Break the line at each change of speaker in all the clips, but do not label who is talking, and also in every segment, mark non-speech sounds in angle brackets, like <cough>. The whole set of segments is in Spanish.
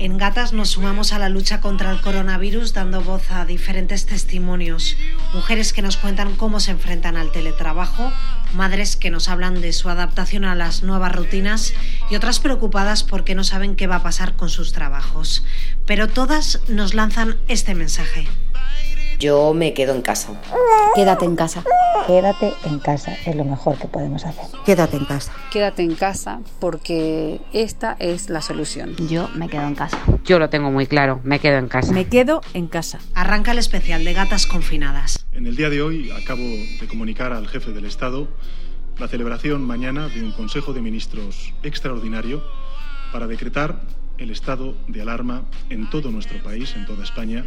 En Gatas nos sumamos a la lucha contra el coronavirus dando voz a diferentes testimonios. Mujeres que nos cuentan cómo se enfrentan al teletrabajo, madres que nos hablan de su adaptación a las nuevas rutinas y otras preocupadas porque no saben qué va a pasar con sus trabajos. Pero todas nos lanzan este mensaje.
Yo me quedo en casa.
Quédate en casa.
Quédate en casa, es lo mejor que podemos hacer.
Quédate en casa.
Quédate en casa porque esta es la solución.
Yo me quedo en casa.
Yo lo tengo muy claro, me quedo en casa.
Me quedo en casa.
Arranca el especial de gatas confinadas.
En el día de hoy acabo de comunicar al jefe del Estado la celebración mañana de un Consejo de Ministros extraordinario para decretar el estado de alarma en todo nuestro país, en toda España,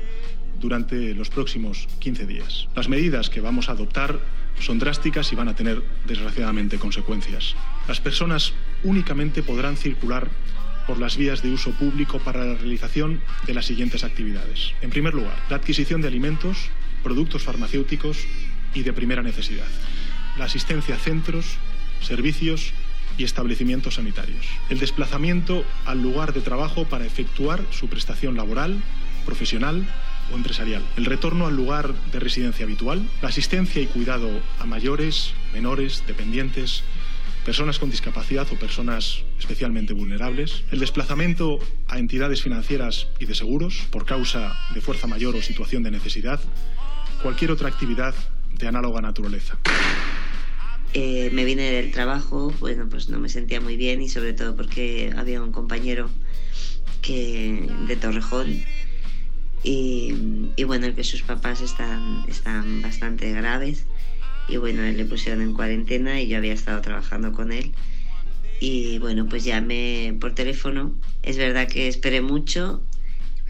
durante los próximos 15 días. Las medidas que vamos a adoptar son drásticas y van a tener, desgraciadamente, consecuencias. Las personas únicamente podrán circular por las vías de uso público para la realización de las siguientes actividades. En primer lugar, la adquisición de alimentos, productos farmacéuticos y de primera necesidad. La asistencia a centros, servicios y establecimientos sanitarios. El desplazamiento al lugar de trabajo para efectuar su prestación laboral, profesional o empresarial, el retorno al lugar de residencia habitual, la asistencia y cuidado a mayores, menores, dependientes, personas con discapacidad o personas especialmente vulnerables, el desplazamiento a entidades financieras y de seguros por causa de fuerza mayor o situación de necesidad, cualquier otra actividad de análoga naturaleza.
Eh, me vine del trabajo, bueno, pues no me sentía muy bien y sobre todo porque había un compañero que de Torrejón y, bueno, que sus papás están, están bastante graves y bueno, le pusieron en cuarentena y yo había estado trabajando con él y bueno, pues llamé por teléfono. Es verdad que esperé mucho,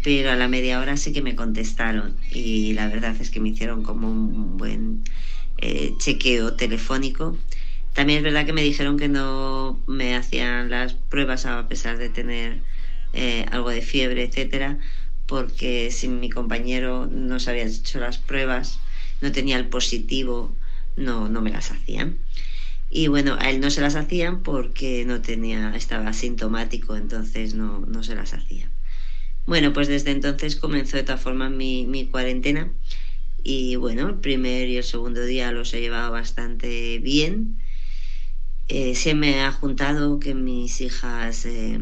pero a la media hora sí que me contestaron y la verdad es que me hicieron como un buen eh, chequeo telefónico. También es verdad que me dijeron que no me hacían las pruebas a pesar de tener eh, algo de fiebre, etcétera, porque si mi compañero no se había hecho las pruebas, no tenía el positivo, no, no me las hacían. Y bueno, a él no se las hacían porque no tenía, estaba asintomático, entonces no, no se las hacían. Bueno, pues desde entonces comenzó de todas formas mi, mi cuarentena y bueno, el primer y el segundo día los he llevado bastante bien eh, se me ha juntado que mis hijas eh,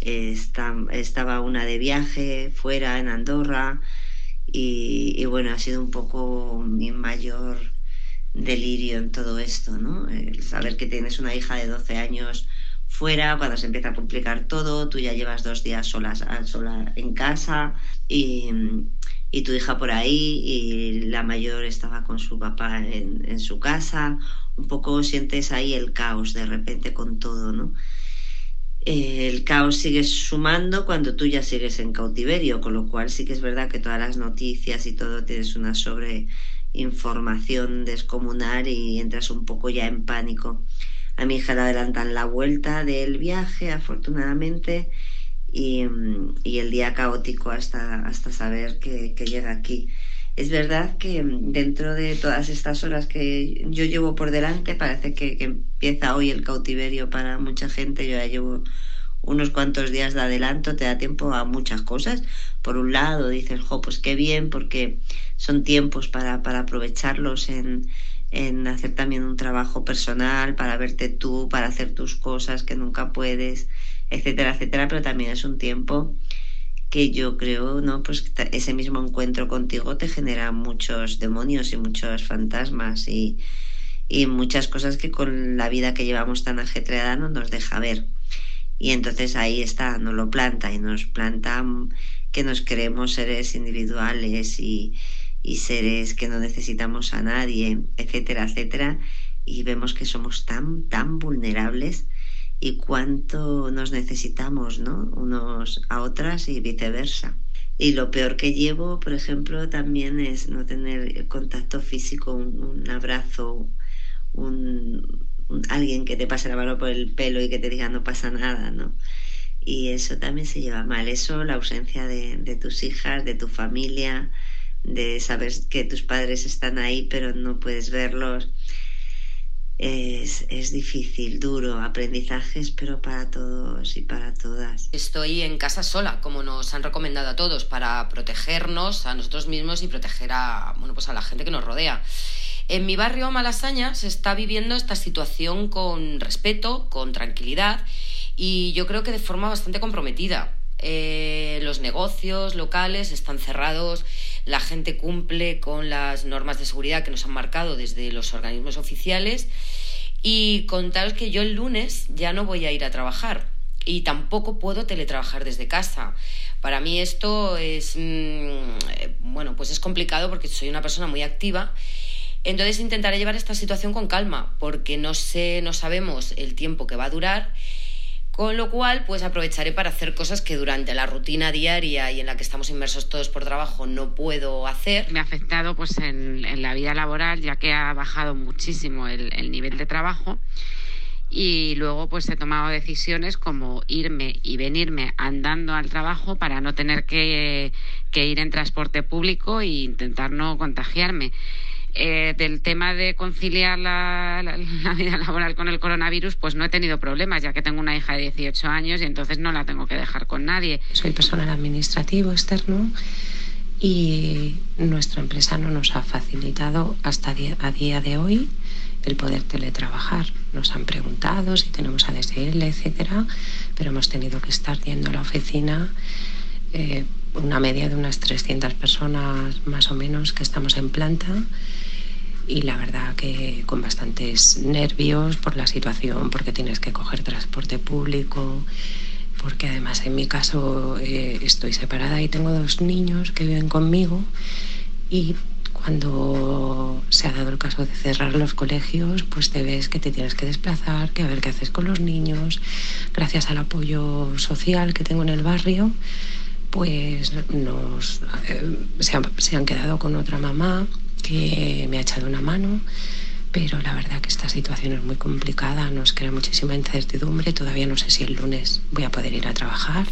están, estaba una de viaje fuera en Andorra y, bueno, ha sido un poco mi mayor delirio en todo esto, ¿no? El saber que tienes una hija de 12 años fuera, cuando se empieza a complicar todo, tú ya llevas dos días solas, sola en casa y, y tu hija por ahí y la mayor estaba con su papá en, en su casa un poco sientes ahí el caos de repente con todo, ¿no? el caos sigue sumando cuando tú ya sigues en cautiverio, con lo cual sí que es verdad que todas las noticias y todo tienes una sobreinformación descomunal y entras un poco ya en pánico. A mi hija le adelantan la vuelta del viaje, afortunadamente, y, el día caótico hasta, hasta saber que, que llega aquí. Es verdad que dentro de todas estas horas que yo llevo por delante, parece que, empieza hoy el cautiverio para mucha gente. Yo ya llevo unos cuantos días de adelanto, te da tiempo a muchas cosas. Por un lado, dices, jo, pues qué bien, porque son tiempos para, para aprovecharlos en, en hacer también un trabajo personal, para verte tú, para hacer tus cosas que nunca puedes, etcétera, etcétera. Pero también es un tiempo que yo creo, ¿no? Pues ese mismo encuentro contigo te genera muchos demonios y muchos fantasmas y, y muchas cosas que con la vida que llevamos tan ajetreada no nos deja ver. Y entonces ahí está, nos lo planta y nos planta que nos creemos seres individuales y, y seres que no necesitamos a nadie, etcétera, etcétera. Y vemos que somos tan, tan vulnerables y cuánto nos necesitamos, ¿no? Unos a otras y viceversa. Y lo peor que llevo, por ejemplo, también es no tener contacto físico, un, abrazo, un, alguien que te pase la mano por el pelo y que te diga no pasa nada, ¿no? y eso también se lleva mal. Eso, la ausencia de, de tus hijas, de tu familia, de saber que tus padres están ahí pero no puedes verlos. Es, es, difícil, duro, aprendizajes, pero para todos y para todas.
Estoy en casa sola, como nos han recomendado a todos, para protegernos a nosotros mismos y proteger a, bueno, pues a la gente que nos rodea. En mi barrio Malasaña se está viviendo esta situación con respeto, con tranquilidad y yo creo que de forma bastante comprometida. Eh, los negocios locales están cerrados, la gente cumple con las normas de seguridad que nos han marcado desde los organismos oficiales y contaros que yo el lunes ya no voy a ir a trabajar y tampoco puedo teletrabajar desde casa. Para mí esto es mm, bueno, pues es complicado porque soy una persona muy activa. Entonces intentaré llevar esta situación con calma, porque no sé, no sabemos el tiempo que va a durar con lo cual, pues aprovecharé para hacer cosas que durante la rutina diaria y en la que estamos inmersos todos por trabajo no puedo hacer.
Me ha afectado pues en, la vida laboral, ya que ha bajado muchísimo el, nivel de trabajo. Y luego pues he tomado decisiones como irme y venirme andando al trabajo para no tener que, que ir en transporte público e intentar no contagiarme. Eh, del tema de conciliar la, vida laboral con el coronavirus, pues no he tenido problemas, ya que tengo una hija de 18 años y entonces no la tengo que dejar con nadie.
Soy personal administrativo externo y nuestra empresa no nos ha facilitado hasta a día de hoy el poder teletrabajar. Nos han preguntado si tenemos ADSL, etcétera, pero hemos tenido que estar yendo a la oficina. Eh, una media de unas 300 personas más o menos que estamos en planta y la verdad que con bastantes nervios por la situación, porque tienes que coger transporte público, porque además en mi caso eh, estoy separada y tengo dos niños que viven conmigo y cuando se ha dado el caso de cerrar los colegios, pues te ves que te tienes que desplazar, que a ver qué haces con los niños. Gracias al apoyo social que tengo en el barrio, pues nos, eh, se han quedado con otra mamá que me ha echado una mano, pero la verdad que esta situación es muy complicada, nos crea muchísima incertidumbre, todavía no sé si el lunes voy a poder ir a trabajar.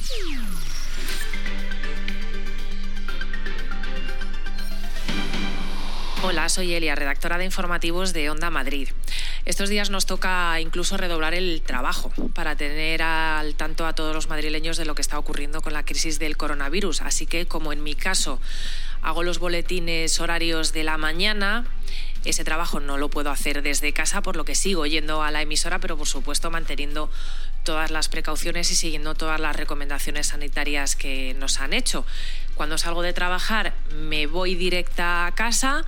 Hola, soy Elia, redactora de informativos de Onda Madrid. Estos días nos toca incluso redoblar el trabajo para tener al tanto a todos los madrileños de lo que está ocurriendo con la crisis del coronavirus. Así que, como en mi caso hago los boletines horarios de la mañana, ese trabajo no lo puedo hacer desde casa, por lo que sigo yendo a la emisora, pero por supuesto manteniendo todas las precauciones y siguiendo todas las recomendaciones sanitarias que nos han hecho. Cuando salgo de trabajar me voy directa a casa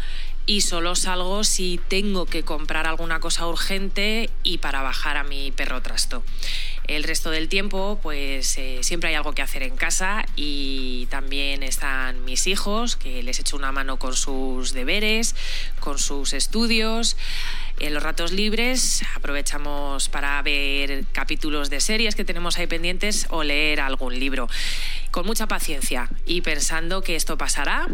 y solo salgo si tengo que comprar alguna cosa urgente y para bajar a mi perro trasto. El resto del tiempo, pues eh, siempre hay algo que hacer en casa y también están mis hijos, que les echo una mano con sus deberes, con sus estudios. En los ratos libres aprovechamos para ver capítulos de series que tenemos ahí pendientes o leer algún libro. Con mucha paciencia y pensando que esto pasará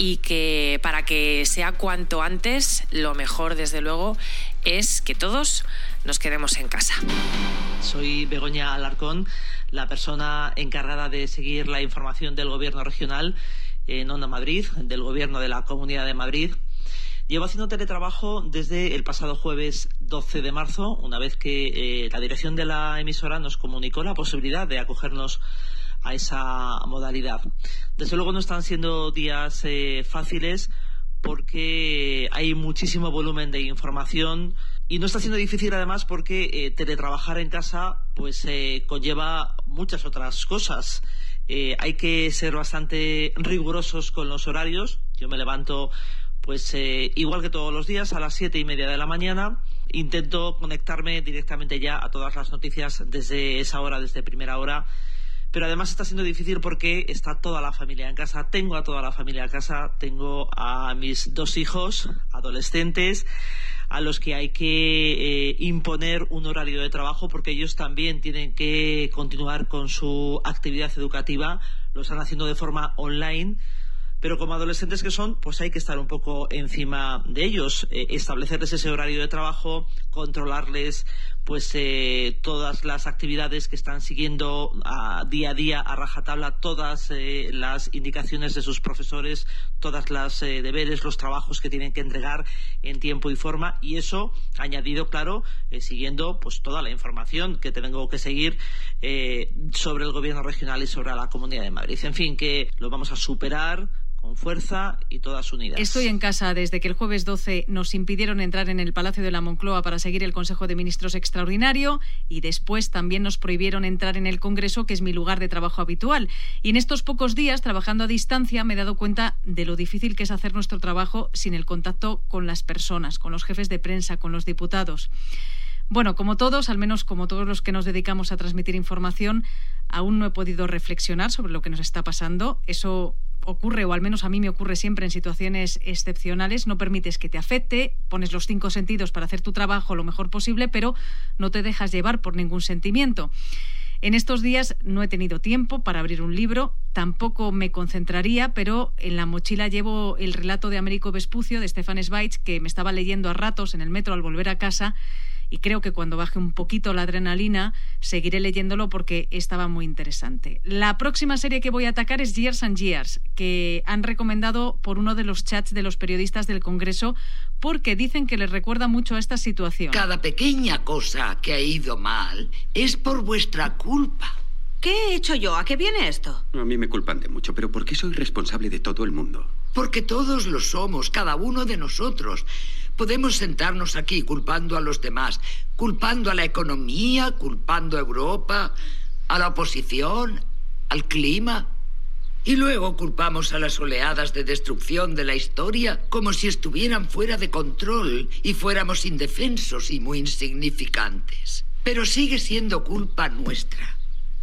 y que para que sea cuanto antes, lo mejor desde luego es que todos nos quedemos en casa.
Soy Begoña Alarcón, la persona encargada de seguir la información del Gobierno regional en Onda Madrid, del Gobierno de la Comunidad de Madrid. Llevo haciendo teletrabajo desde el pasado jueves 12 de marzo, una vez que eh, la dirección de la emisora nos comunicó la posibilidad de acogernos a esa modalidad. Desde luego no están siendo días eh, fáciles porque hay muchísimo volumen de información y no está siendo difícil además porque eh, teletrabajar en casa pues eh, conlleva muchas otras cosas. hay que ser bastante rigurosos con los horarios. Yo me levanto pues igual que todos los días a las siete y media de la mañana. Intento conectarme directamente ya a todas las noticias desde esa hora, desde primera hora pero además está siendo difícil porque está toda la familia en casa. Tengo a toda la familia en casa, tengo a mis dos hijos adolescentes a los que hay que eh, imponer un horario de trabajo porque ellos también tienen que continuar con su actividad educativa, lo están haciendo de forma online. Pero como adolescentes que son, pues hay que estar un poco encima de ellos, eh, establecerles ese horario de trabajo, controlarles pues eh, todas las actividades que están siguiendo a, día a día a rajatabla todas eh, las indicaciones de sus profesores, todas las eh, deberes, los trabajos que tienen que entregar en tiempo y forma y eso añadido claro siguiendo pues toda la información que tengo que seguir sobre el gobierno regional y sobre la Comunidad de Madrid. En fin, que lo vamos a superar con fuerza y todas unidas.
Estoy en casa desde que el jueves 12 nos impidieron entrar en el Palacio de la Moncloa para seguir el Consejo de Ministros extraordinario y después también nos prohibieron entrar en el Congreso, que es mi lugar de trabajo habitual. Y en estos pocos días, trabajando a distancia, me he dado cuenta de lo difícil que es hacer nuestro trabajo sin el contacto con las personas, con los jefes de prensa, con los diputados. Bueno, como todos, al menos como todos los que nos dedicamos a transmitir información, aún no he podido reflexionar sobre lo que nos está pasando. Eso ocurre, o al menos a mí me ocurre siempre en situaciones excepcionales, no permites que te afecte, pones los cinco sentidos para hacer tu trabajo lo mejor posible, pero no te dejas llevar por ningún sentimiento. En estos días no he tenido tiempo para abrir un libro, tampoco me concentraría, pero en la mochila llevo el relato de Américo Vespucio de Stefan Zweig, que me estaba leyendo a ratos en el metro al volver a casa y creo que cuando baje un poquito la adrenalina seguiré leyéndolo porque estaba muy interesante. La próxima serie que voy a atacar es Years and Years, que han recomendado por uno de los chats de los periodistas del Congreso porque dicen que les recuerda mucho a esta situación.
Cada pequeña cosa que ha ido mal es por vuestra culpa.
¿Qué he hecho yo? ¿A qué viene esto?
A mí me culpan de mucho, pero ¿por qué soy responsable de todo el mundo?
Porque todos lo somos, cada uno de nosotros. Podemos sentarnos aquí culpando a los demás, culpando a la economía, culpando a Europa, a la oposición, al clima. Y luego culpamos a las oleadas de destrucción de la historia como si estuvieran fuera de control y fuéramos indefensos y muy insignificantes. Pero sigue siendo culpa nuestra.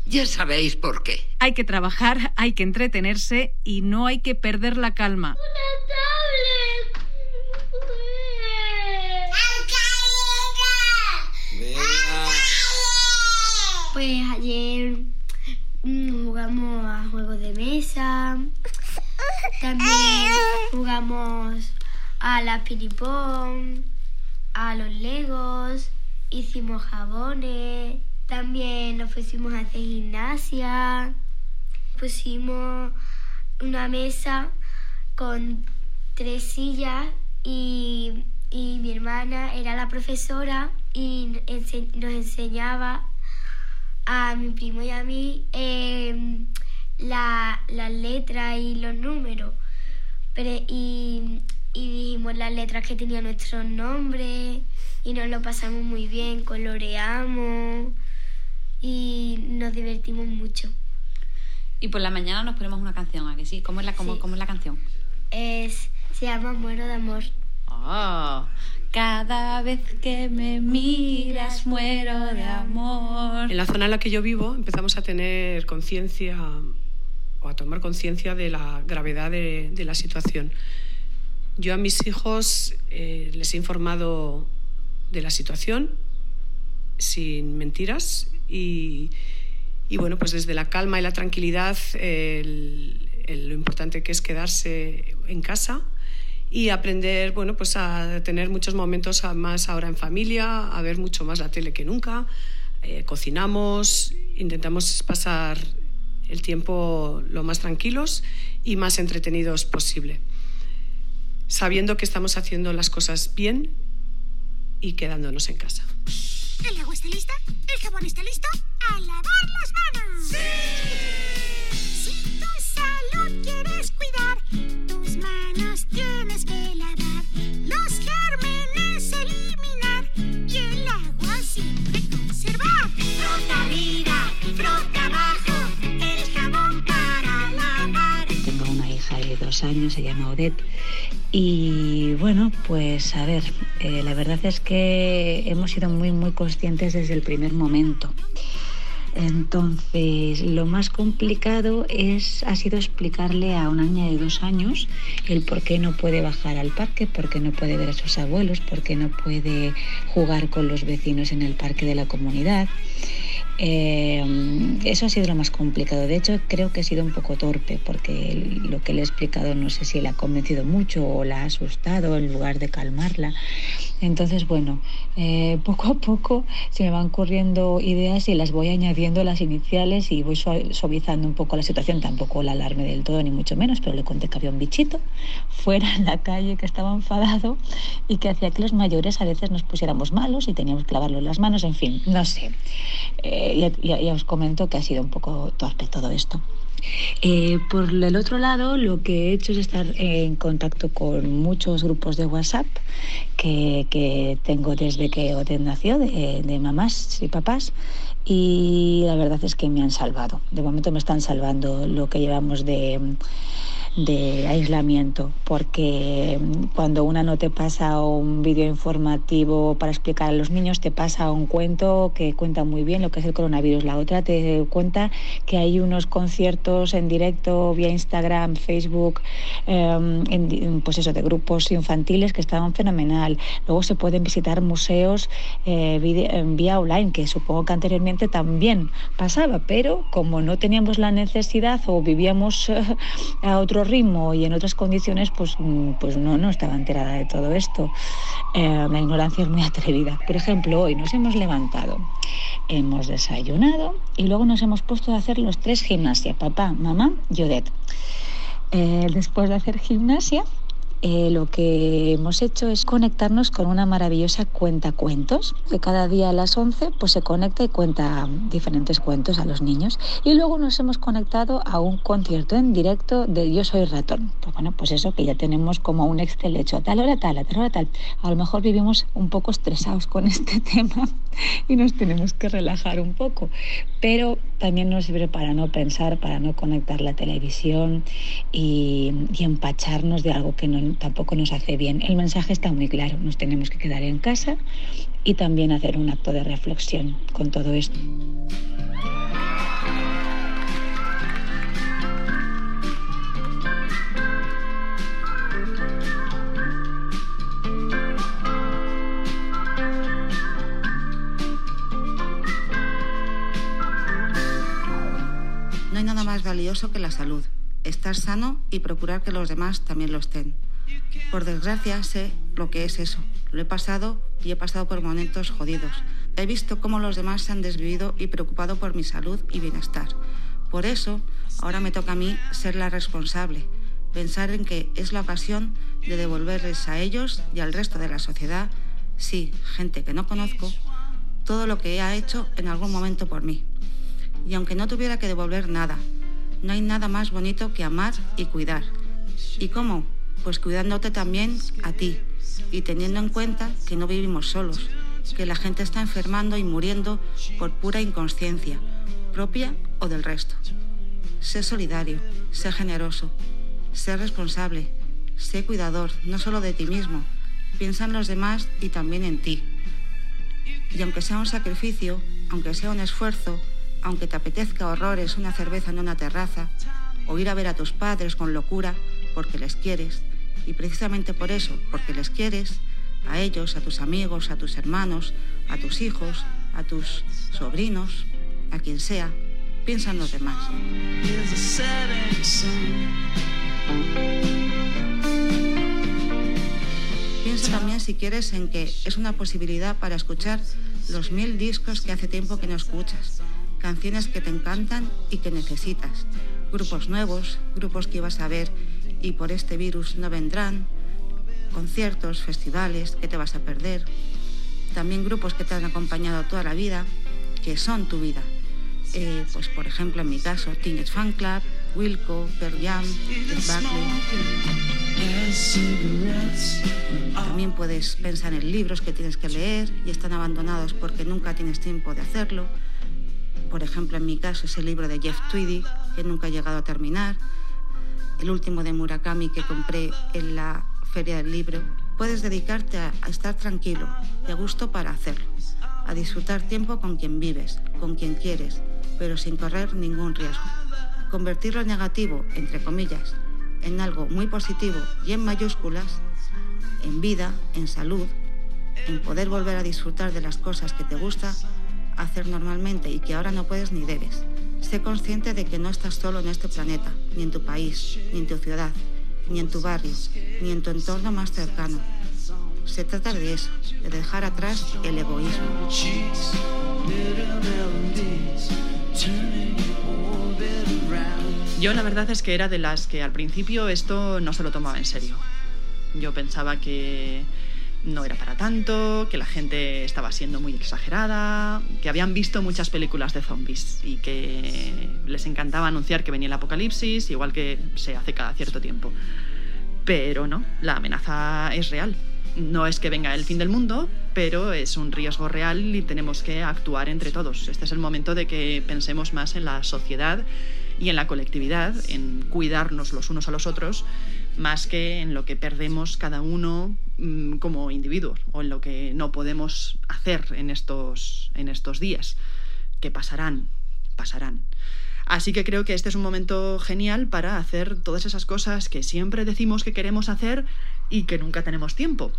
Ya sabéis por qué.
Hay que trabajar, hay que entretenerse y no hay que perder la calma.
Pues ayer mm, jugamos a juegos de mesa. También jugamos a la piripón, a los legos, hicimos jabones, también nos pusimos a hacer gimnasia, pusimos una mesa con tres sillas y, mi hermana era la profesora y nos enseñaba a mi primo y a mí em, las letras y los números. y, dijimos las letras que tenía nuestros nombres y nos lo pasamos muy bien, coloreamos y nos divertimos mucho.
Y por la mañana nos ponemos una canción, ¿a que sí? ¿Cómo es la, cómo, es la canción?
Es, se llama Muero de Amor.
Oh, cada vez que me miras muero de amor.
En la zona en la que yo vivo empezamos a tener conciencia o a tomar conciencia de la gravedad de, la situación. Yo a mis hijos eh, les he informado de la situación sin mentiras y, bueno, pues desde la calma y la tranquilidad lo importante que es quedarse en casa y aprender bueno, pues a tener muchos momentos más ahora en familia, a ver mucho más la tele que nunca. Eh, cocinamos, intentamos pasar el tiempo lo más tranquilos y más entretenidos posible, sabiendo que estamos haciendo las cosas bien y quedándonos en casa.
¿El agua está lista? ¿El jabón está listo? ¡A lavar las manos! ¡Sí! Si tu salud quieres cuidar, tus manos tienes que lavar. Los gérmenes eliminar y el agua siempre conservar. Frota arriba, frota abajo, el jabón para lavar.
Tengo una hija de dos años, se llama Odette y bueno, pues a ver, eh, la verdad es que hemos sido muy, muy conscientes desde el primer momento. Entonces, lo más complicado es, ha sido explicarle a una niña de dos años el por qué no puede bajar al parque, por qué no puede ver a sus abuelos, por qué no puede jugar con los vecinos en el parque de la comunidad. Eh, eso ha sido lo más complicado. De hecho, creo que ha sido un poco torpe porque lo que le he explicado no sé si la ha convencido mucho o la ha asustado en lugar de calmarla. Entonces, bueno, eh, <laughs> poco a poco se me van corriendo ideas y las voy añadiendo las iniciales y voy suavizando un poco la situación. Tampoco la alarme del todo, ni mucho menos, pero le conté que había un bichito fuera en la calle que estaba enfadado y que hacía que los mayores a veces nos pusiéramos malos y teníamos que lavarlo en las manos, en fin, no sé. Eh, ya os comento que ha sido un poco torpe todo esto. Eh, por el otro lado, lo que he hecho es estar en contacto con muchos grupos de WhatsApp que, tengo desde que Oden nació, de, de mamás y papás, y la verdad es que me han salvado. De momento me están salvando lo que llevamos de de aislamiento, porque cuando una no te pasa un vídeo informativo para explicar a los niños, te pasa un cuento que cuenta muy bien lo que es el coronavirus. La otra te cuenta que hay unos conciertos en directo vía Instagram, Facebook, em, pues eso, de grupos infantiles que estaban fenomenal. Luego se pueden visitar museos eh, vía online, que supongo que anteriormente también pasaba, pero como no teníamos la necesidad o vivíamos <laughs> a otro ritmo y en otras condiciones, pues, mm, pues no, no estaba enterada de todo esto. Eh, la ignorancia es muy <laughs> atrevida. Por ejemplo, hoy nos hemos levantado, hemos desayunado y luego nos hemos puesto a hacer los tres gimnasia, papá, mamá y Odette. Eh, después de hacer gimnasia, eh, lo que hemos hecho es conectarnos con una maravillosa cuenta cuentos, que cada día a las 11 pues, se conecta y cuenta diferentes cuentos a los niños. Y luego nos hemos conectado a un concierto en directo de Yo Soy Ratón. Pues bueno, pues eso que ya tenemos como un Excel hecho, a tal hora tal, a tal hora tal. A lo mejor vivimos un poco estresados con este <laughs> tema y nos tenemos que relajar un poco. Pero también nos sirve para no pensar, para no conectar la televisión y, empacharnos de algo que no tampoco nos hace bien. El mensaje está muy claro, nos tenemos que quedar en casa y también hacer un acto de reflexión con todo esto.
No hay nada más valioso que la salud, estar sano y procurar que los demás también lo estén. Por desgracia sé lo que es eso. Lo he pasado y he pasado por momentos jodidos. He visto cómo los demás se han desvivido y preocupado por mi salud y bienestar. Por eso, ahora me toca a mí ser la responsable, pensar en que es la ocasión de devolverles a ellos y al resto de la sociedad, sí, gente que no conozco, todo lo que ha hecho en algún momento por mí. Y aunque no tuviera que devolver nada, no hay nada más bonito que amar y cuidar. ¿Y cómo? pues cuidándote también a ti y teniendo en cuenta que no vivimos solos, que la gente está enfermando y muriendo por pura inconsciencia, propia o del resto. Sé solidario, sé generoso, sé responsable, sé cuidador, no solo de ti mismo, piensa en los demás y también en ti. Y aunque sea un sacrificio, aunque sea un esfuerzo, aunque te apetezca horrores una cerveza en una terraza, o ir a ver a tus padres con locura, porque les quieres, y precisamente por eso, porque les quieres, a ellos, a tus amigos, a tus hermanos, a tus hijos, a tus sobrinos, a quien sea, piensa en los demás. Piensa también, si quieres, en que es una posibilidad para escuchar los mil discos que hace tiempo que no escuchas, canciones que te encantan y que necesitas, grupos nuevos, grupos que ibas a ver y por este virus no vendrán, conciertos, festivales que te vas a perder, también grupos que te han acompañado toda la vida, que son tu vida. Eh, pues por ejemplo en mi caso, Teenage Fan Club, Wilco, Pearl Jam, También puedes pensar en libros que tienes que leer y están abandonados porque nunca tienes tiempo de hacerlo. Por ejemplo, en mi caso es el libro de Jeff Tweedy, que nunca he llegado a terminar el último de Murakami que compré en la feria del libro, puedes dedicarte a, estar tranquilo y a gusto para hacerlo, a disfrutar tiempo con quien vives, con quien quieres, pero sin correr ningún riesgo. Convertir lo negativo, entre comillas, en algo muy positivo y en mayúsculas, en vida, en salud, en poder volver a disfrutar de las cosas que te gusta hacer normalmente y que ahora no puedes ni debes. Sé consciente de que no estás solo en este planeta, ni en tu país, ni en tu ciudad, ni en tu barrio, ni en tu entorno más cercano. Se trata de eso, de dejar atrás el egoísmo.
Yo la verdad es que era de las que al principio esto no se lo tomaba en serio. Yo pensaba que no era para tanto, que la gente estaba siendo muy exagerada, que habían visto muchas películas de zombies y que les encantaba anunciar que venía el apocalipsis, igual que se hace cada cierto tiempo. Pero no, la amenaza es real. No es que venga el fin del mundo, pero es un riesgo real y tenemos que actuar entre todos. Este es el momento de que pensemos más en la sociedad y en la colectividad, en cuidarnos los unos a los otros, más que en lo que perdemos cada uno mm, como individuos o en lo que no podemos hacer en estos, en estos días, que pasarán, pasarán. Así que creo que este es un momento genial para hacer todas esas cosas que siempre decimos que queremos hacer y que nunca tenemos tiempo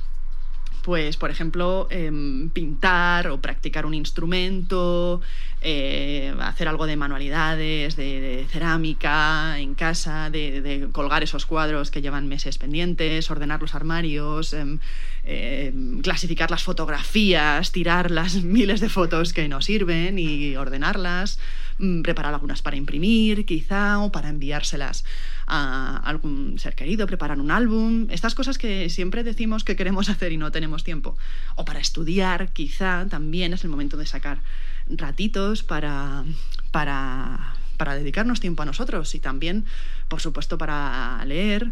pues, por ejemplo, em, pintar o practicar un instrumento, eh, hacer algo de manualidades, de, cerámica en casa, de, colgar esos cuadros que llevan meses pendientes, ordenar los armarios, em, em, clasificar las fotografías, tirar las <laughs> miles de fotos que nos sirven y ordenarlas. Mm, preparar algunas para imprimir, quizá, o para enviárselas a algún ser querido, preparar un álbum, estas cosas que siempre decimos que queremos <laughs> hacer y no tenemos tiempo. O para estudiar, quizá también es el momento de sacar ratitos para, para, para dedicarnos tiempo a nosotros y también, por supuesto, para leer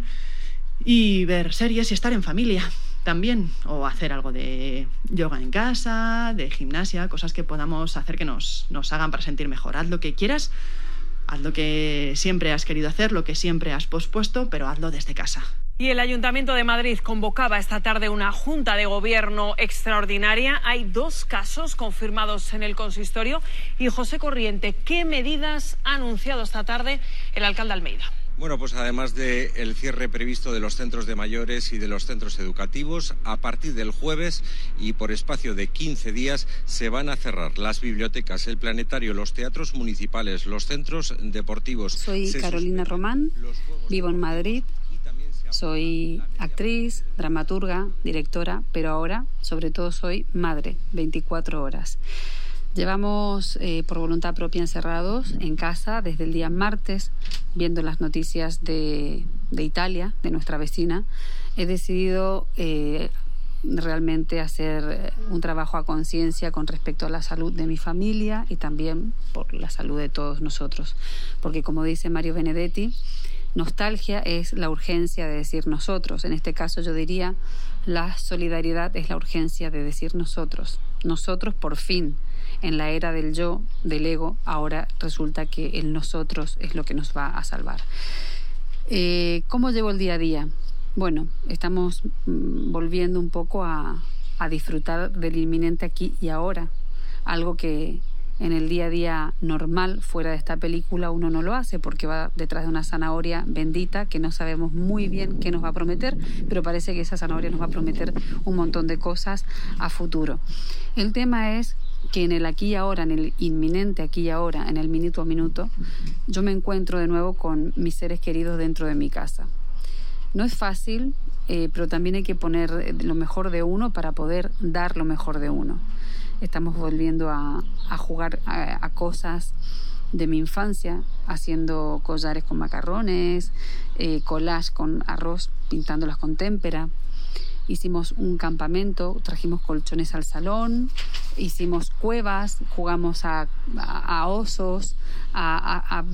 y ver series y estar en familia también, o hacer algo de yoga en casa, de gimnasia, cosas que podamos hacer que nos, nos hagan para sentir mejor. Haz lo que quieras, haz lo que siempre has querido hacer, lo que siempre has pospuesto, pero hazlo desde casa.
Y el Ayuntamiento de Madrid convocaba esta tarde una junta de gobierno extraordinaria. Hay dos casos confirmados en el consistorio. Y José Corriente, ¿qué medidas ha anunciado esta tarde el alcalde Almeida?
Bueno, pues además del cierre previsto de los centros de mayores y de los centros educativos, a partir del jueves y por espacio de 15 días se van a cerrar las bibliotecas, el planetario, los teatros municipales, los centros deportivos.
Soy Carolina Román, vivo en Madrid. Soy actriz, dramaturga, directora, pero ahora sobre todo soy madre, 24 horas. Llevamos eh, por voluntad propia encerrados en casa desde el día martes, viendo las noticias de, Italia, de nuestra vecina. He decidido eh, realmente hacer un trabajo a conciencia con respecto a la salud de mi familia y también por la salud de todos nosotros. Porque como dice Mario Benedetti, nostalgia es la urgencia de decir nosotros. En este caso yo diría, la solidaridad es la urgencia de decir nosotros. Nosotros por fin en la era del yo, del ego, ahora resulta que el nosotros es lo que nos va a salvar. Eh, ¿Cómo llevo el día a día? Bueno, estamos mm, volviendo un poco a, a disfrutar del inminente aquí y ahora, algo que en el día a día normal, fuera de esta película, uno no lo hace porque va detrás de una zanahoria bendita que no sabemos muy bien qué nos va a prometer, pero parece que esa zanahoria nos va a prometer un montón de cosas a futuro. El tema es que en el aquí y ahora, en el inminente aquí y ahora, en el minuto a minuto, yo me encuentro de nuevo con mis seres queridos dentro de mi casa. No es fácil, eh, pero también hay que poner lo mejor de uno para poder dar lo mejor de uno estamos volviendo a, jugar a, cosas de mi infancia, haciendo collares con macarrones, eh, collage con arroz, pintándolas con témpera. Hicimos un campamento, trajimos colchones al salón, hicimos cuevas, jugamos a, osos, <laughs> a,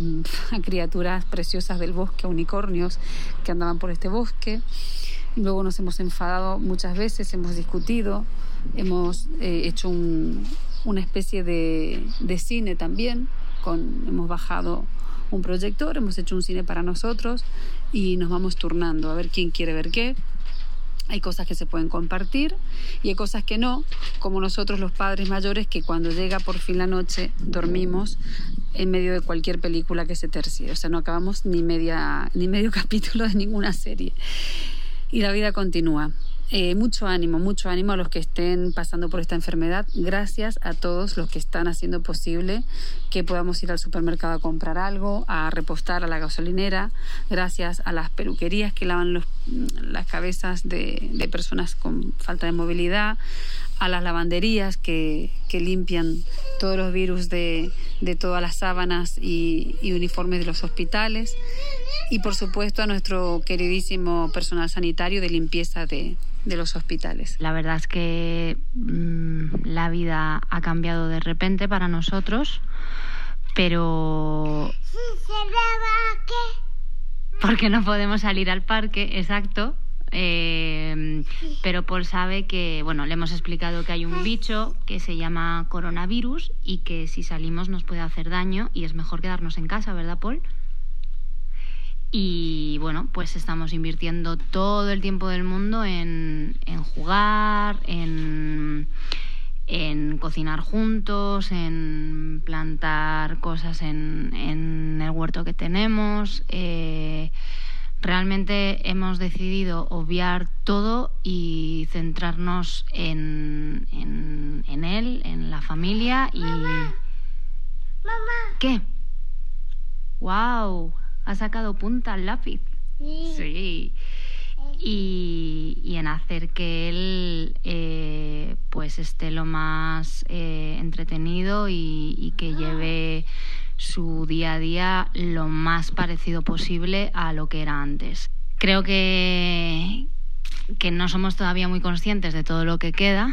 criaturas preciosas del bosque, a unicornios que andaban por este bosque. Luego nos hemos enfadado muchas veces, hemos discutido, hemos eh, hecho una especie de, cine también, con, hemos bajado un proyector, hemos hecho un cine para nosotros y nos vamos turnando a ver quién quiere ver qué. Hay cosas que se pueden compartir y hay cosas que no, como nosotros los padres mayores que cuando llega por fin la noche dormimos en medio de cualquier película que se tercie. O sea, no acabamos ni, media, ni medio <laughs> capítulo de ninguna serie y la vida continúa. Eh, mucho ánimo, mucho ánimo a los que estén pasando por esta enfermedad. Gracias a todos los que están haciendo posible que podamos ir al supermercado a comprar algo, a repostar a la gasolinera. Gracias a las peluquerías que lavan los, las cabezas de, personas con falta de movilidad, a las lavanderías que, limpian todos los virus de, de todas las sábanas y, uniformes de los hospitales y por supuesto a nuestro queridísimo personal sanitario de limpieza de, de los hospitales.
La verdad es que mmm, la vida ha cambiado de repente para nosotros, pero... Porque no podemos salir al parque, exacto, eh, pero Paul sabe que, bueno, le hemos explicado que hay un bicho que se llama coronavirus y que si salimos nos puede hacer daño y es mejor quedarnos en casa, ¿verdad, Paul? Y bueno, pues estamos invirtiendo todo el tiempo del mundo en, en jugar, en, en, cocinar juntos, en plantar cosas en, en el huerto que tenemos. Eh, realmente hemos decidido obviar todo y centrarnos en, en, en él, en la familia y...
Mamá. Mamá.
¿Qué? ¡Wow! Ha sacado punta al lápiz.
Sí.
Sí. Y, y, en hacer que él eh, pues esté lo más eh, entretenido y, y que lleve su día a día lo más parecido posible a lo que era antes. Creo que, que no somos todavía muy conscientes de todo lo que queda,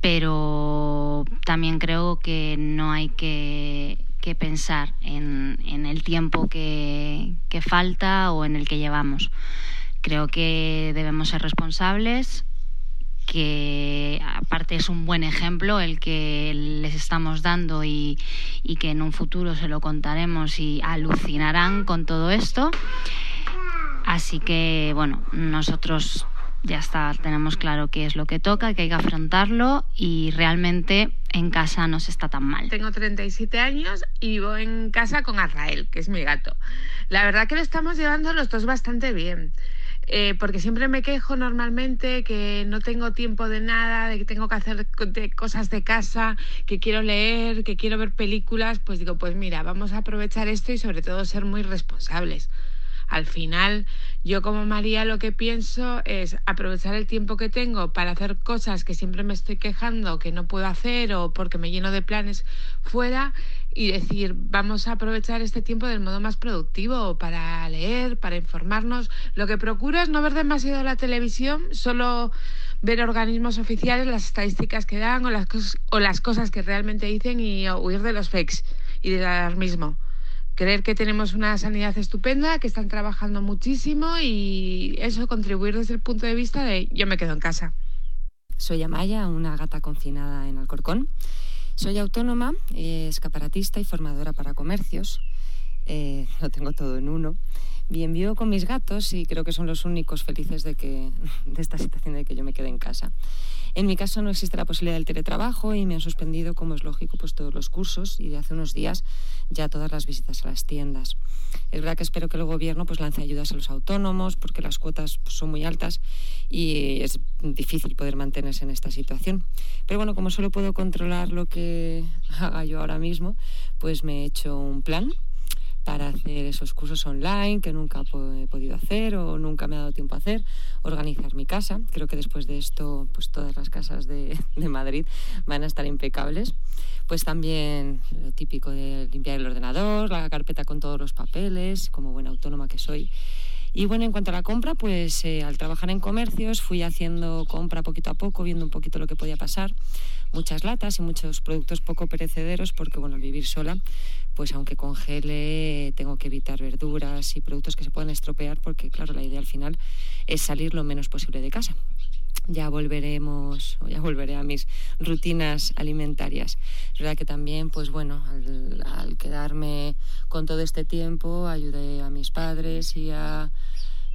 pero también creo que no hay que, que pensar en, en, el tiempo que, falta o en el que llevamos. Creo que debemos ser responsables, que aparte es un buen ejemplo el que les estamos dando y, que en un futuro se lo contaremos y alucinarán con todo esto. Así que bueno, nosotros ya está, tenemos claro qué es lo que toca, que hay que afrontarlo y realmente en casa no se está tan mal.
Tengo 37 años y vivo en casa con Azrael, que es mi gato. La verdad que lo estamos llevando los dos bastante bien eh, porque siempre me quejo normalmente que no tengo tiempo de nada, de que tengo que hacer de cosas de casa, que quiero leer, que quiero ver películas, pues digo, pues mira, vamos a aprovechar esto y sobre todo ser muy responsables. Al final, yo como María lo que pienso es aprovechar el tiempo que tengo para hacer cosas que siempre me estoy quejando que no puedo hacer o porque me lleno de planes fuera y decir, vamos a aprovechar este tiempo del modo más productivo para leer, para informarnos. Lo que procuro es no ver demasiado la televisión, solo ver organismos oficiales, las estadísticas que dan o las, cosas, o las cosas que realmente dicen y huir de los fakes y del alarmismo creer que tenemos una sanidad estupenda, que están trabajando muchísimo y eso contribuir desde el punto de vista de yo me quedo en casa.
Soy Amaya, una gata confinada en Alcorcón. Soy autónoma, escaparatista y formadora para comercios. Eh, <laughs> lo tengo todo en uno. Bien, vivo con mis gatos y creo que son los únicos felices de, que, <laughs> de esta situación de que yo me quede en casa. En mi caso no existe la posibilidad del teletrabajo y me han suspendido, como es lógico, pues todos los cursos y de hace unos días ya todas las visitas a las tiendas. Es verdad que espero que el gobierno pues lance ayudas a los autónomos porque las cuotas pues, son muy altas y es difícil poder mantenerse en esta situación. Pero bueno, como solo puedo controlar lo que <laughs> haga yo ahora mismo, pues me he hecho un plan para hacer esos cursos online que nunca he podido hacer o nunca me ha dado tiempo a hacer, organizar mi casa. Creo que después de esto, pues todas las casas de, <laughs> de Madrid van a estar impecables. Pues también lo típico de limpiar el ordenador, la carpeta con todos los papeles, como buena autónoma que soy. Y bueno, en cuanto a la compra, pues eh, al trabajar en comercios fui haciendo compra poquito a poco, viendo un poquito lo que podía pasar. Muchas latas y muchos productos poco perecederos, porque bueno, al vivir sola, pues aunque congele, tengo que evitar verduras y productos que se pueden estropear, porque claro, la idea al final es salir lo menos posible de casa ya volveremos o ya volveré a mis rutinas alimentarias. Es verdad que también, pues bueno, al, al, quedarme con todo este tiempo, ayudé a mis padres y a,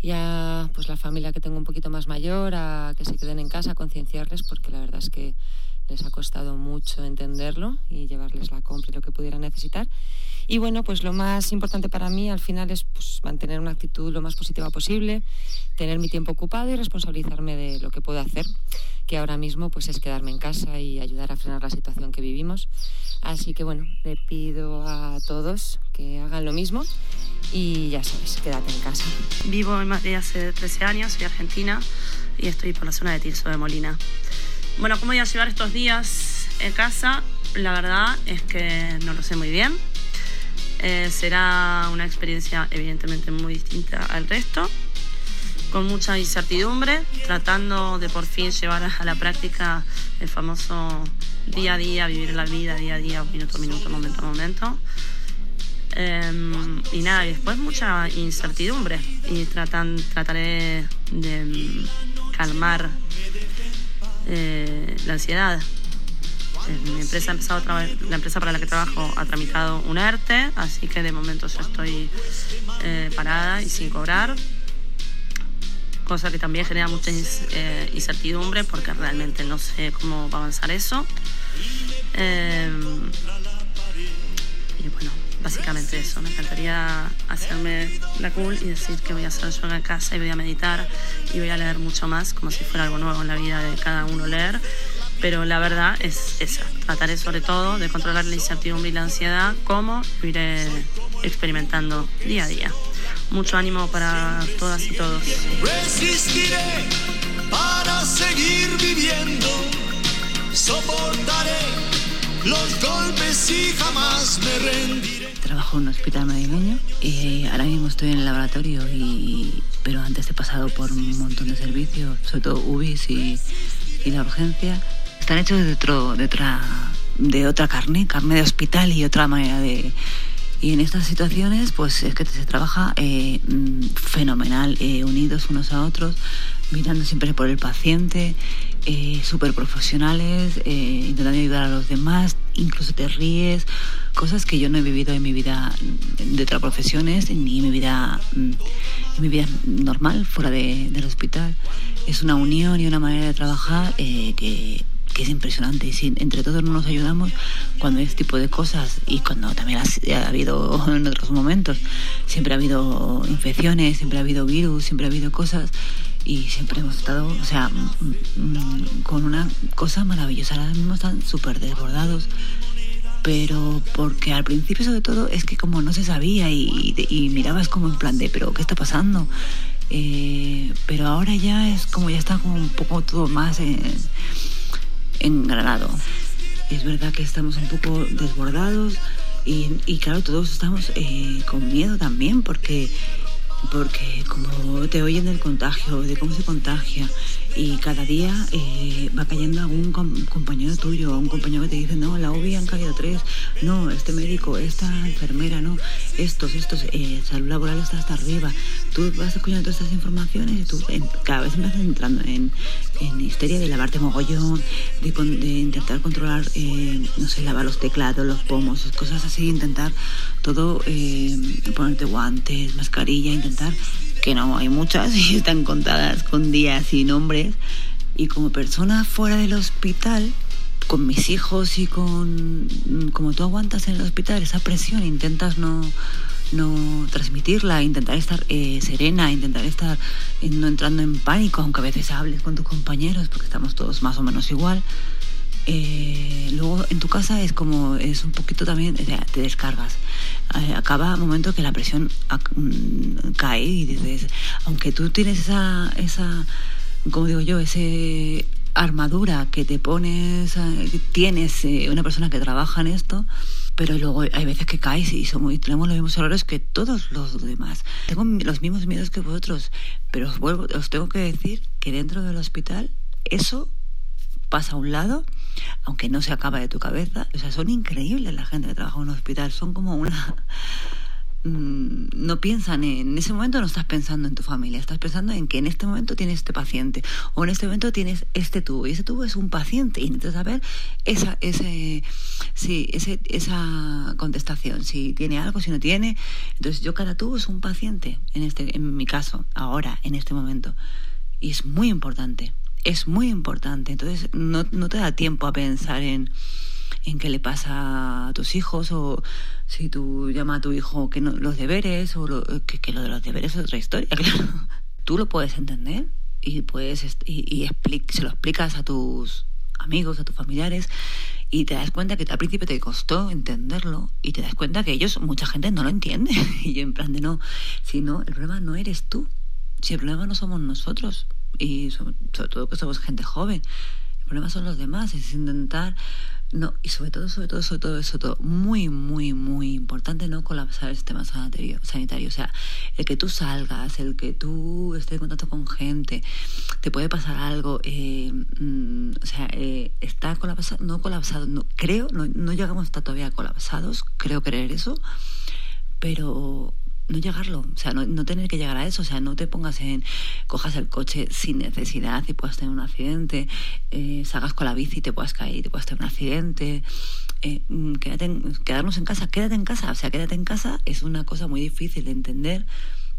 y a pues la familia que tengo un poquito más mayor a que se queden en casa, a concienciarles, porque la verdad es que Les ha costado mucho entenderlo y llevarles la compra y lo que pudieran necesitar. Y bueno, pues lo más importante para mí al final es pues, mantener una actitud lo más positiva posible, tener mi tiempo ocupado y responsabilizarme de lo que puedo hacer, que ahora mismo pues es quedarme en casa y ayudar a frenar la situación que vivimos. Así que bueno, le pido a todos que hagan lo mismo y ya sabes, quédate en casa.
Vivo en Madrid hace 13 años, soy argentina y estoy por la zona de Tirso de Molina. Bueno, ¿cómo voy a llevar estos días en casa? La verdad es que no lo sé muy bien. Eh, será una experiencia evidentemente muy distinta al resto, con mucha incertidumbre, tratando de por fin llevar a la práctica el famoso día a día, vivir la vida día a día, minuto a minuto, momento a momento. Em, y nada, y después mucha incertidumbre y tratan, trataré de calmar eh, la ansiedad. Eh, la empresa para la que trabajo ha tramitado un ERTE, así que de momento yo estoy eh, parada y sin cobrar, cosa que también genera mucha incertidumbre porque realmente no sé cómo va a avanzar eso. Y bueno, básicamente eso. Me encantaría hacerme la cool y decir que voy a hacer yoga en casa y voy a meditar y voy a leer mucho más, como si fuera algo nuevo en la vida de cada uno leer. Pero la verdad es esa. Trataré sobre todo de controlar la incertidumbre y la ansiedad, como lo iré experimentando día a día. Mucho ánimo para todas y todos.
Resistiré para seguir viviendo. Soportaré los golpes y jamás me rendiré.
Trabajo en un hospital madrileño y ahora mismo estoy en el laboratorio, y, pero antes he pasado por un montón de servicios, sobre todo UBIs y, y la urgencia. Están hechos de, otro, de, otra, de otra carne, carne de hospital y otra manera de... Y en estas situaciones, pues es que se trabaja eh, mm, fenomenal, eh, unidos unos a otros, mirando siempre por el paciente, eh, súper profesionales, eh, intentando ayudar a los demás, incluso te ríes, cosas que yo no he vivido en mi vida de otras profesiones, ni en mi vida, mm, en mi vida normal, fuera de, del hospital. Es una unión y una manera de trabajar eh, que que es impresionante. Y si entre todos no nos ayudamos cuando este tipo de cosas y cuando también ha, habido <laughs> en otros momentos, siempre ha habido infecciones, siempre ha habido virus, siempre ha habido cosas y siempre hemos estado, o sea, con una cosa maravillosa. Ahora mismo están súper desbordados. Pero porque al principio sobre todo es que como no se sabía y, y mirabas como en plan de, pero ¿qué está pasando? Eh, pero ahora ya es como ya está como un poco todo más en, engranado. Es verdad que estamos un poco desbordados y, claro, todos estamos eh, con miedo también porque porque como te oyen del contagio, de cómo se contagia, y cada día eh, va cayendo algún compañero tuyo, un compañero que te dice, no, la UBI han caído tres, no, este médico, esta enfermera, no, estos, estos, eh, salud laboral está hasta arriba. Tú vas escuchando todas estas informaciones y tú cada vez estás entrando en, en histeria de lavarte mogollón, de, de intentar controlar, eh, no sé, lavar los teclados, los pomos, cosas así, intentar todo, ponerte guantes, mascarilla, intentar que no hay muchas <laughs> y están contadas con días y nombres. Y como persona fuera del hospital, con mis hijos y con como tú aguantas en el hospital esa presión, intentas no, no transmitirla, intentar estar eh, serena, intentar estar no entrando en pánico, aunque a veces hables con tus compañeros, porque estamos todos más o menos igual. Eh, luego en tu casa es como, es un poquito también, te descargas. Eh, acaba un momento que la presión mm, cae y dices, aunque tú tienes esa, esa como digo yo, ese armadura que te pones, eh, tienes una persona que trabaja en esto, pero luego hay veces que caes y tenemos los mismos errores que todos los demás. Tengo los mismos miedos que vosotros, pero os, os tengo que decir que dentro del hospital eso pasa a un lado, aunque no se acaba de tu cabeza. O sea, son increíbles la gente que trabaja en un hospital, son como una... Mm, no piensan en, ese momento no estás pensando en tu familia, estás pensando en que en este momento tienes este paciente o en este momento tienes este tubo y ese tubo es un paciente y necesitas saber esa, ese, sí, ese, esa contestación, si tiene algo, si no tiene. Entonces yo cada tubo es un paciente en, este, en mi caso, ahora, en este momento. Y es muy importante es muy importante. Entonces no, no te da tiempo a pensar en, en qué le pasa a tus hijos o si tú llamas a tu hijo que no, los deberes o lo, que, que, lo de los deberes es otra historia, <laughs> claro. Tú lo puedes entender y puedes y, y se lo explicas a tus amigos, a tus familiares y te das cuenta que al principio te costó entenderlo y te das cuenta que ellos, mucha gente no lo entiende. <laughs> Y yo en plan de no, si no, el problema no eres tú, si el problema no somos nosotros y sobre, sobre todo que somos gente joven, el problema son los demás, es intentar no, y sobre todo, sobre todo, sobre todo, eso todo, muy, muy, muy importante no colapsar el sistema sanitario, sanitario. O sea, el que tú salgas, el que tú estés en contacto con gente, te puede pasar algo, eh, mm, o sea, eh, está colapsado, no colapsado, no, creo, no, no llegamos a estar todavía colapsados, creo creer eso, pero no llegarlo, o sea, no, tener que llegar a eso, o sea, no te pongas en, cojas el coche sin necesidad y puedas tener un accidente, eh, salgas con la bici y te puedas caer y te puedas tener un accidente, eh, quédate en, quedarnos en casa, quédate en casa, o sea, quédate en casa es una cosa muy difícil de entender,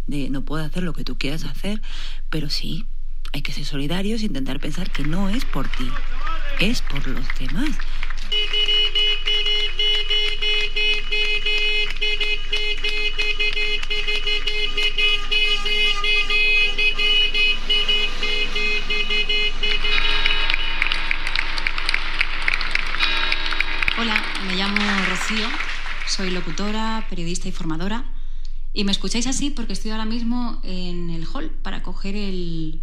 de no puedo hacer lo que tú quieras hacer, pero sí, hay que ser solidarios e intentar pensar que no es por ti, es por los demás.
Soy locutora, periodista y formadora. Y me escucháis así porque estoy ahora mismo en el hall para coger el,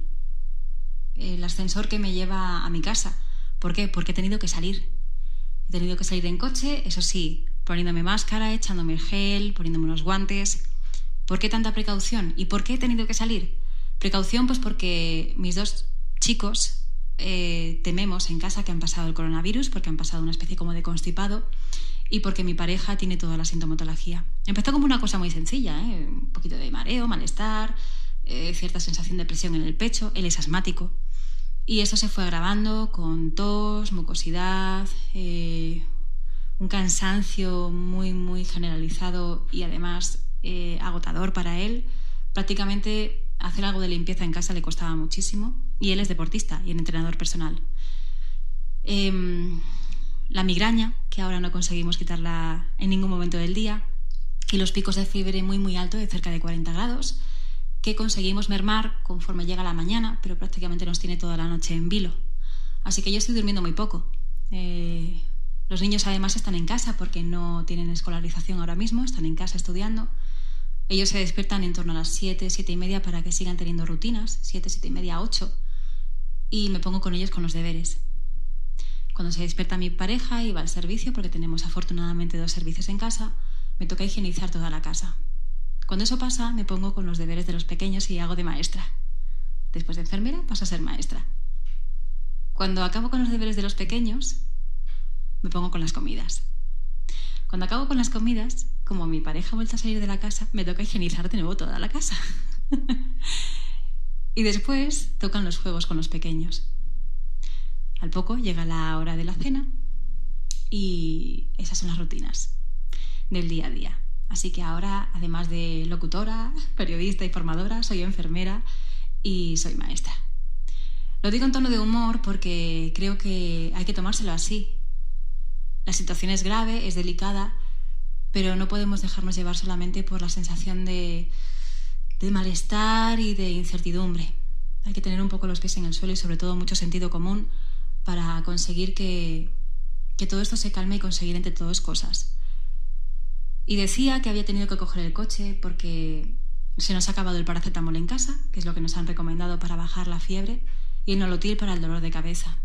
ascensor que me lleva a mi casa. ¿Por qué? Porque he tenido que salir. He tenido que salir en coche, eso sí, poniéndome máscara, echándome el gel, poniéndome unos guantes. ¿Por qué tanta precaución? ¿Y por qué he tenido que salir? Precaución, pues porque mis dos chicos eh, tememos en casa que han pasado el coronavirus, porque han pasado una especie como de constipado y porque mi pareja tiene toda la sintomatología. Empezó como una cosa muy sencilla, ¿eh? un poquito de mareo, malestar, eh, cierta sensación de presión en el pecho, él es asmático. Y eso se fue agravando con tos, mucosidad, eh, un cansancio muy, muy generalizado y además eh, agotador para él. Prácticamente hacer algo de limpieza en casa le costaba muchísimo y él es deportista y entrenador personal. La migraña, que ahora no conseguimos quitarla en ningún momento del día, y los picos de fiebre muy muy alto de cerca de 40 grados, que conseguimos mermar conforme llega la mañana, pero prácticamente nos tiene toda la noche en vilo. Así que yo estoy durmiendo muy poco. Eh, los niños además están en casa porque no tienen escolarización ahora mismo, están en casa estudiando. Ellos se despiertan en torno a las 7, 7 y media para que sigan teniendo rutinas, 7, 7 y media, 8. Y me pongo con ellos con los deberes. Cuando se despierta mi pareja y va al servicio, porque tenemos afortunadamente dos servicios en casa, me toca higienizar toda la casa. Cuando eso pasa, me pongo con los deberes de los pequeños y hago de maestra. Después de enfermera, paso a ser maestra. Cuando acabo con los deberes de los pequeños, me pongo con las comidas. Cuando acabo con las comidas, como mi pareja ha vuelto a salir de la casa, me toca higienizar de nuevo toda la casa. <laughs> y después tocan los juegos con los pequeños. Al poco llega la hora de la cena y esas son las rutinas del día a día. Así que ahora, además de locutora, <laughs> periodista y formadora, soy enfermera y soy maestra. Lo digo en tono de humor porque creo que hay que tomárselo así. La situación es grave, es delicada, pero no podemos dejarnos llevar solamente por la sensación de, de malestar y de incertidumbre. Hay que tener un poco los pies en el suelo y sobre todo mucho sentido común para conseguir que, todo esto se calme y conseguir entre todos cosas. Y decía que había tenido que coger el coche porque se nos ha acabado el paracetamol en casa, que es lo que nos han recomendado para bajar la fiebre, y el nolotil para el dolor de cabeza.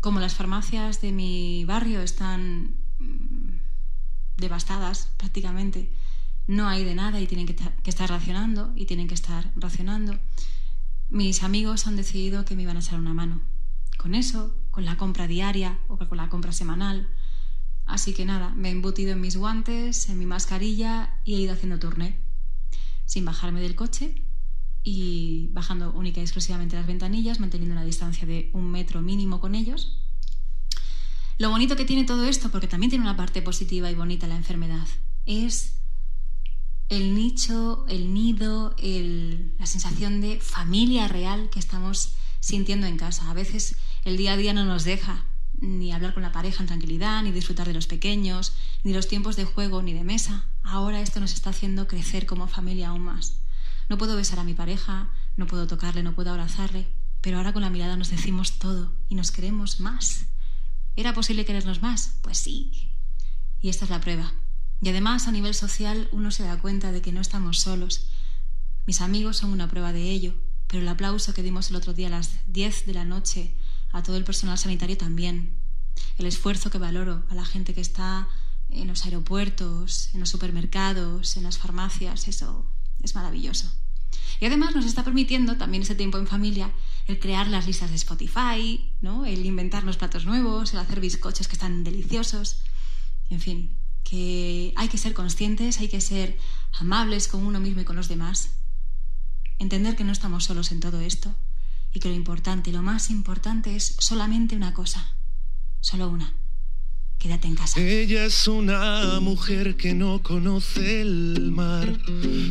Como las farmacias de mi barrio están devastadas prácticamente, no hay de nada y tienen que, que estar racionando y tienen que estar racionando, mis amigos han decidido que me iban a echar una mano. Con eso, con la compra diaria o con la compra semanal, Así que nada, me he embutido en mis guantes, en mi mascarilla y he ido haciendo turné, sin bajarme del coche y bajando única y exclusivamente las ventanillas, manteniendo una distancia de un metro mínimo con ellos. Lo bonito que tiene todo esto, porque también tiene una parte positiva y bonita la enfermedad, es el nicho, el nido, la sensación de familia real que estamos sintiendo en casa. A veces el día a día no nos deja ni hablar con la pareja en tranquilidad, ni disfrutar de los pequeños, ni los tiempos de juego, ni de mesa. Ahora esto nos está haciendo crecer como familia aún más. No puedo besar a mi pareja, no puedo tocarle, no puedo abrazarle, pero ahora con la mirada nos decimos todo y nos queremos más. ¿Era posible querernos más? Pues sí. Y esta es la prueba. Y además a nivel social uno se da cuenta de que no estamos solos. Mis amigos son una prueba de ello, pero el aplauso que dimos el otro día a las 10 de la noche a todo el personal sanitario también. El esfuerzo que valoro a la gente que está en los aeropuertos, en los supermercados, en las farmacias, eso es maravilloso. Y además nos está permitiendo también ese tiempo en familia el crear las listas de Spotify, ¿no? el inventarnos platos nuevos, el hacer bizcochos que están deliciosos. En fin, que hay que ser conscientes, hay que ser amables con uno mismo y con los demás. Entender que no estamos solos en todo esto y que lo importante, lo más importante es solamente una cosa, solo una. Quédate en casa.
Ella es una mujer que no conoce el mar.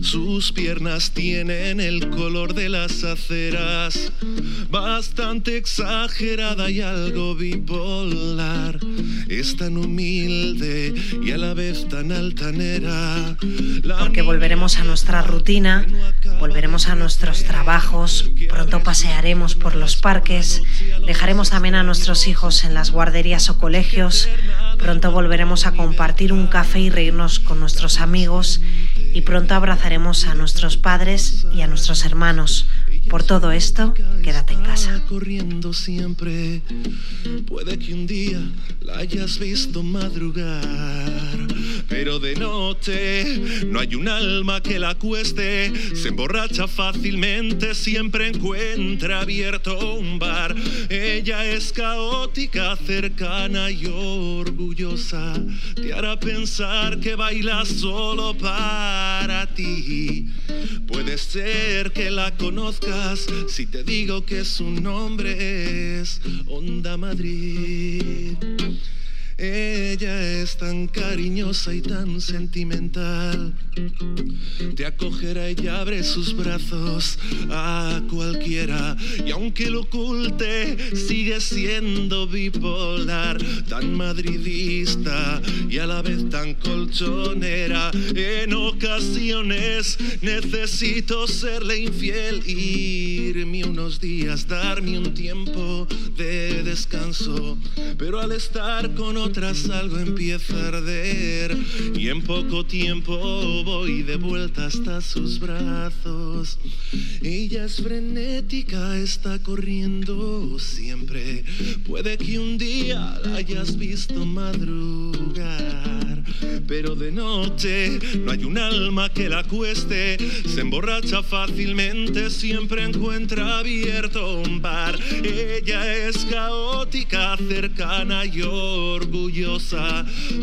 Sus piernas tienen el color de las aceras. Bastante exagerada y algo bipolar. Es tan humilde y a la vez tan altanera.
Porque volveremos a nuestra rutina, volveremos a nuestros trabajos, pronto pasearemos por los parques, dejaremos también a nuestros hijos en las guarderías o colegios Pronto volveremos a compartir un café y reírnos con nuestros amigos y pronto abrazaremos a nuestros padres y a nuestros hermanos. Por todo esto, quédate en casa.
Corriendo siempre, puede que un día la hayas visto madrugar, pero de noche no hay un alma que la cueste, se emborracha fácilmente, siempre encuentra abierto un bar. Ella es caótica, cercana y orgullosa, te hará pensar que baila solo para ti. Puede ser que la conozcas si te digo que su nombre es Onda Madrid. Ella es tan cariñosa y tan sentimental. Te acogerá y abre sus brazos a cualquiera. Y aunque lo oculte, sigue siendo bipolar. Tan madridista y a la vez tan colchonera. En ocasiones necesito serle infiel. Irme unos días, darme un tiempo de descanso. Pero al estar con otras algo empieza a arder y en poco tiempo voy de vuelta hasta sus brazos. Ella es frenética, está corriendo siempre. Puede que un día la hayas visto madrugar, pero de noche no hay un alma que la cueste. Se emborracha fácilmente, siempre encuentra abierto un bar. Ella es caótica, cercana y orgullosa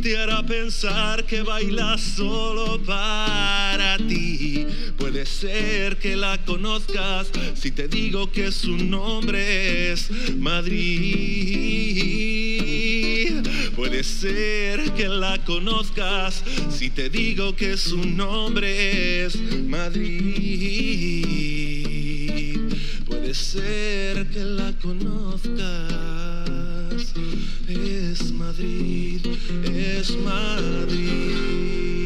te hará pensar que baila solo para ti. Puede ser que la conozcas si te digo que su nombre es Madrid. Puede ser que la conozcas si te digo que su nombre es Madrid. Puede ser que la conozcas es Madrid, es Madrid.